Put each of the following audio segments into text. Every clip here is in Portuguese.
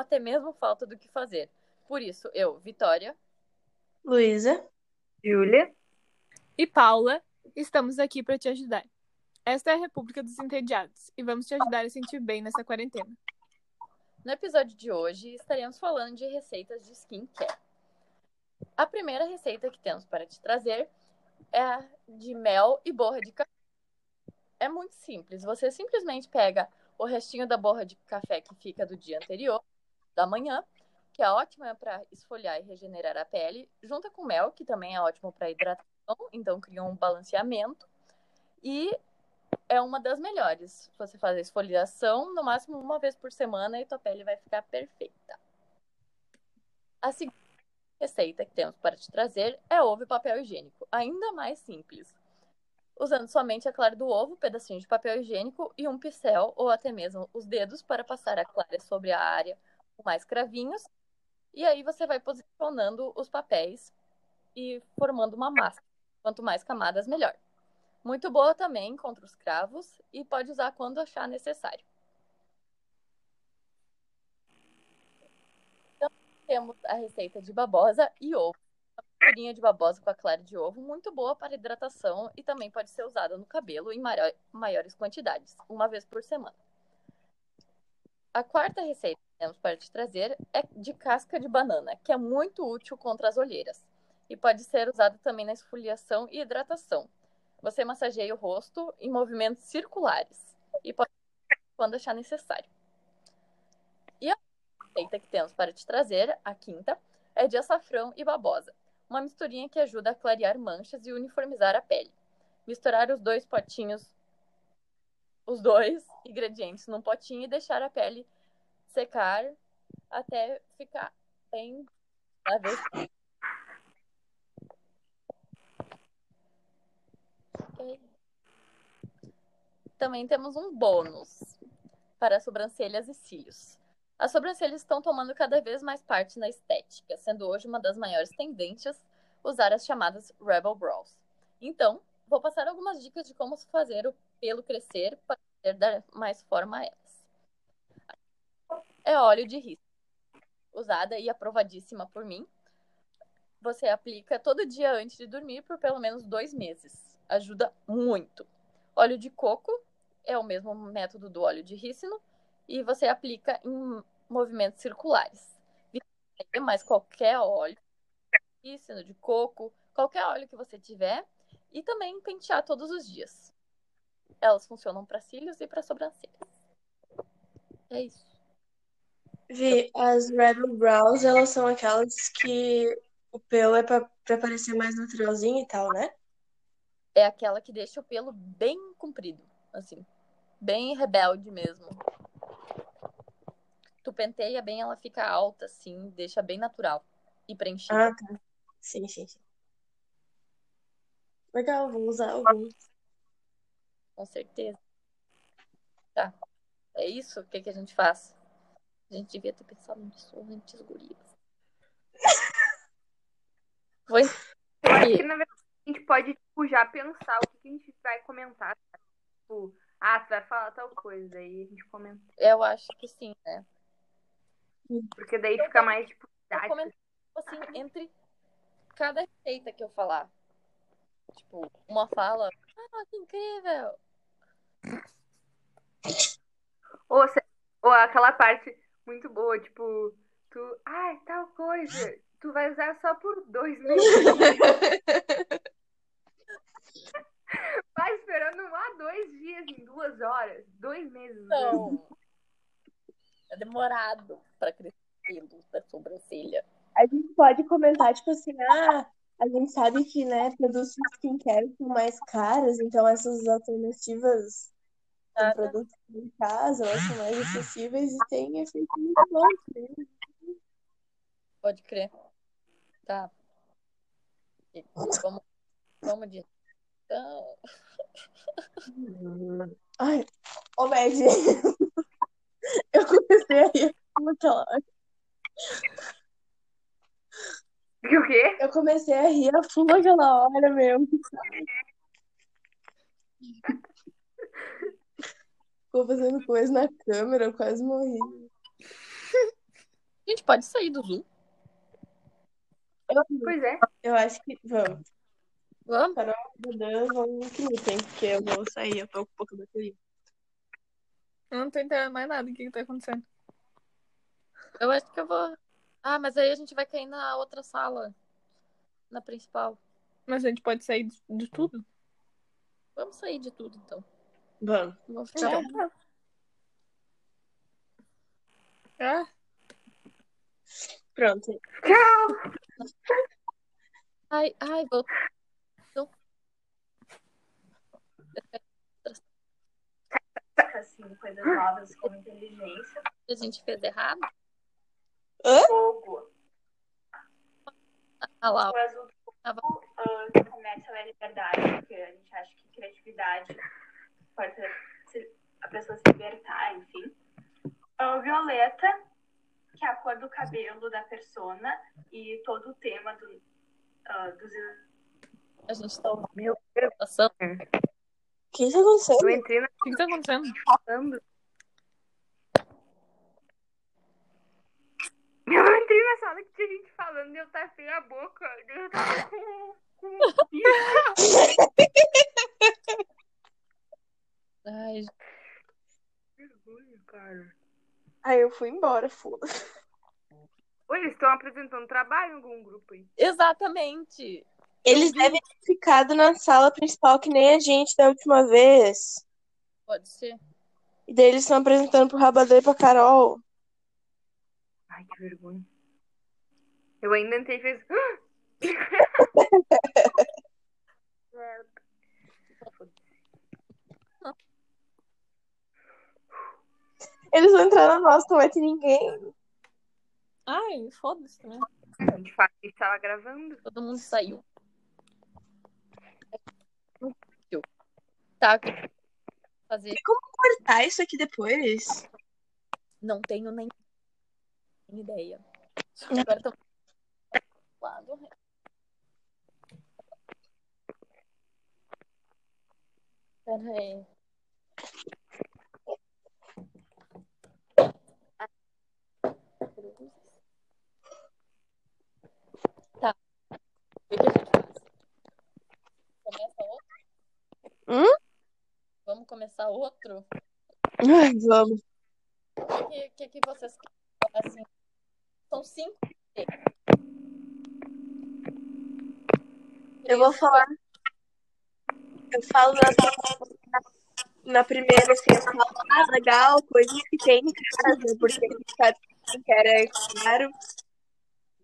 até mesmo falta do que fazer. Por isso, eu, Vitória, Luísa, Júlia. E Paula, estamos aqui para te ajudar. Esta é a República dos Entediados e vamos te ajudar a sentir bem nessa quarentena. No episódio de hoje, estaremos falando de receitas de skincare. A primeira receita que temos para te trazer é a de mel e borra de café. É muito simples. Você simplesmente pega o restinho da borra de café que fica do dia anterior, da manhã, que é ótima para esfoliar e regenerar a pele, junta com mel, que também é ótimo para hidratação, então cria um balanceamento. E é uma das melhores. Você faz a esfoliação no máximo uma vez por semana e tua pele vai ficar perfeita. A segunda receita que temos para te trazer é ovo e papel higiênico, ainda mais simples. Usando somente a clara do ovo, pedacinho de papel higiênico e um pincel ou até mesmo os dedos para passar a clara sobre a área com mais cravinhos. E aí você vai posicionando os papéis e formando uma massa. Quanto mais camadas, melhor. Muito boa também contra os cravos e pode usar quando achar necessário. Então, temos a receita de babosa e ovo. Uma misturinha de babosa com a clara de ovo, muito boa para hidratação e também pode ser usada no cabelo em maiores quantidades, uma vez por semana. A quarta receita que temos para te trazer é de casca de banana, que é muito útil contra as olheiras e pode ser usada também na esfoliação e hidratação. Você massageia o rosto em movimentos circulares e pode quando achar necessário. E a receita que temos para te trazer, a quinta, é de açafrão e babosa, uma misturinha que ajuda a clarear manchas e uniformizar a pele. Misturar os dois potinhos, os dois ingredientes num potinho e deixar a pele secar até ficar bem Também temos um bônus para sobrancelhas e cílios. As sobrancelhas estão tomando cada vez mais parte na estética, sendo hoje uma das maiores tendências usar as chamadas Rebel Brows. Então, vou passar algumas dicas de como fazer o pelo crescer para dar mais forma a elas. É óleo de risco, usada e aprovadíssima por mim. Você aplica todo dia antes de dormir por pelo menos dois meses. Ajuda muito. Óleo de coco é o mesmo método do óleo de rícino e você aplica em movimentos circulares. Mas qualquer óleo, rícino de coco, qualquer óleo que você tiver e também pentear todos os dias. Elas funcionam para cílios e para sobrancelhas. É isso. Vi, as Rebel Brows, elas são aquelas que o pelo é pra, pra parecer mais naturalzinho e tal, né? É aquela que deixa o pelo bem comprido, assim bem rebelde mesmo. Tu penteia bem, ela fica alta, assim, deixa bem natural e preenchida. Ah, tá. Sim, sim, sim. Legal, vou usar alguns. Com certeza. Tá. É isso? O que, que a gente faz? A gente devia ter pensado nisso antes, gurias. Foi. Eu acho que, na verdade, a gente pode, tipo, já pensar o que a gente vai comentar. Tipo, ah, você vai falar tal coisa, daí a gente comenta. Eu acho que sim, né? Porque daí eu fica mais, tipo, comento, assim, entre cada receita que eu falar. Tipo, uma fala, ah, que incrível! Ou, ou aquela parte muito boa, tipo, tu, ai, ah, tal coisa, tu vai usar só por dois meses. Vai esperando lá dois dias em duas horas, dois meses. Não. É demorado para crescer da sobrancelha. A gente pode comentar, tipo assim, ah, a gente sabe que, né, produtos skincare são mais caros, então essas alternativas de produtos em casa, elas são mais acessíveis e têm efeito muito bom. Né? Pode crer. Tá. Vamos, vamos de então. Ai, ô Med, eu comecei a rir naquela hora. O quê? Eu comecei a rir a fundo aquela hora mesmo. Ficou fazendo coisa na câmera, eu quase morri. gente pode sair do Zoom. Eu, Pois é. eu acho que. Vamos. Vamos? Carol Dudan vão que lutem, porque eu vou sair, eu tô com pouco bateria. Eu não tô entendendo mais nada do que, que tá acontecendo. Eu acho que eu vou. Ah, mas aí a gente vai cair na outra sala. Na principal. Mas a gente pode sair de, de tudo? Vamos sair de tudo, então. Vamos. Vou ficar. É. Ah, Pronto. Ai, ai, vou. Assim, coisas novas como inteligência, A gente fez errado. fogo. Ah lá, O azul Tava- uh, começa a liberdade, porque a gente acha que criatividade pode ser se- a pessoa se libertar, enfim. O violeta, que é a cor do cabelo da persona e todo o tema do, uh, dos a gente tá ouvindo Meu ação. O que tá acontecendo? Eu entrei na o que, que tá acontecendo? falando. Eu sala que tinha gente falando e eu tapei a boca. Eu tava com. com... Ai, vergonha, cara. Aí eu fui embora, foda. Oi, eles estão apresentando trabalho em algum grupo aí. exatamente. Eles devem ter ficado na sala principal que nem a gente da última vez. Pode ser. E daí eles estão apresentando pro Rabadão e pra Carol. Ai, que vergonha. Eu ainda entrei e fez. Eles vão entrar na nossa, não vai ter ninguém. Ai, foda-se também. A gente fala que estava gravando. Todo mundo saiu. Tá. Fazer. Cortar isso aqui depois? Não tenho nem ideia. Agora tô. Lado. Pera aí. Tá. O que a gente faz? Começa outro? Hum? Vamos começar outro? Ai, vamos. O que, que, que vocês querem? Assim, são cinco. Eu vou falar. Eu falo na, na primeira, assim, eu falo, ah, legal, coisas que tem em casa, porque a gente sabe que quer é caro.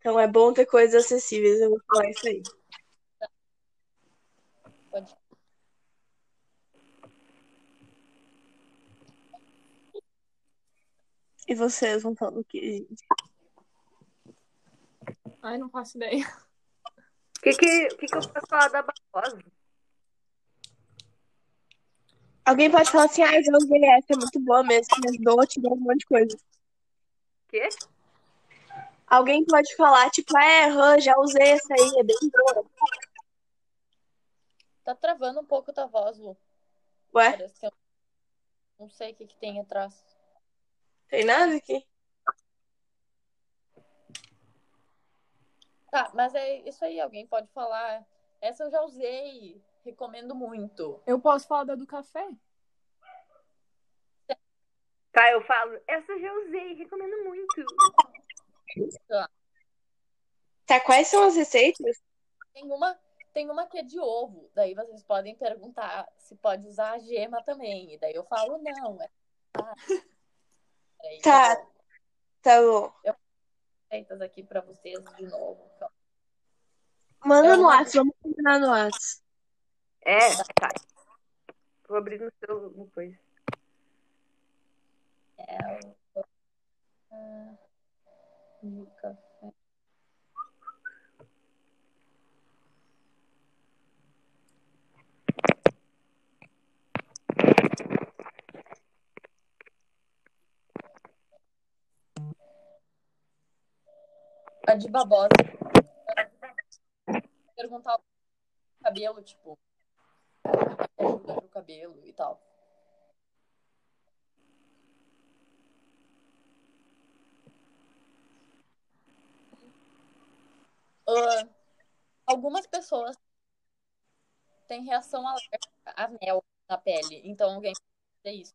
Então é bom ter coisas acessíveis, eu vou falar isso aí. Pode. E vocês vão falar o quê, gente? Ai, não faço ideia. O que, que, o que, que eu posso falar da Barbosa? Alguém pode falar assim, ah, eu já usei essa, é muito boa mesmo, me ajudou a tirar um monte de coisa. Quê? Alguém pode falar, tipo, é, já usei essa aí, é bem boa. Tá travando um pouco tua voz, Lu. Ué, Parece que eu não sei o que, que tem atrás. tem nada aqui? Tá, mas é isso aí, alguém pode falar. Essa eu já usei, recomendo muito. Eu posso falar da do café? Tá, eu falo. Essa eu já usei, recomendo muito. Tá, quais são as receitas? Tem uma, tem uma que é de ovo. Daí vocês podem perguntar se pode usar a gema também. E daí eu falo, não. É... Ah. Peraí, Tá. eu Tá bom. Receitas aqui pra vocês de novo. Então, Manda É no WhatsApp, vamos combinar no WhatsApp. É, tá. Vou abrir no seu no coisa. É o. Ah, de a de babosa. Perguntar o cabelo, tipo, ajuda pro cabelo e tal. Uh, algumas pessoas têm reação alérgica a mel na pele, então alguém tem que fazer isso.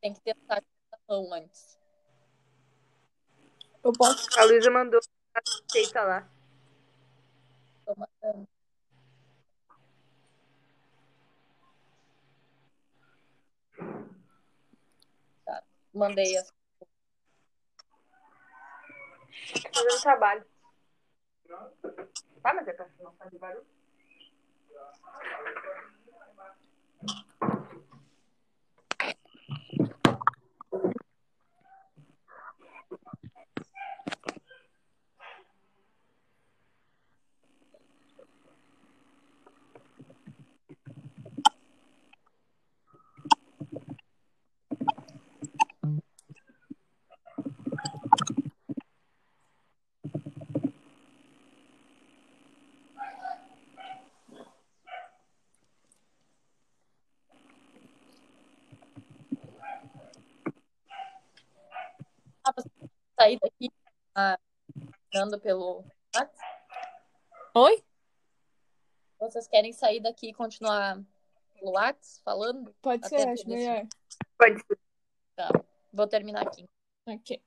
Tem que testar a mão antes. Eu posso. A Luísa mandou a receita lá. Tô mandando. Tá, mandei as Fazendo trabalho. Tá, mas é pra não fazer barulho. sair andando pelo WhatsApp? Oi? Vocês querem sair daqui e continuar pelo WhatsApp falando? Pode Até ser, acho melhor. Pode ser. Tá. Vou terminar aqui. Ok.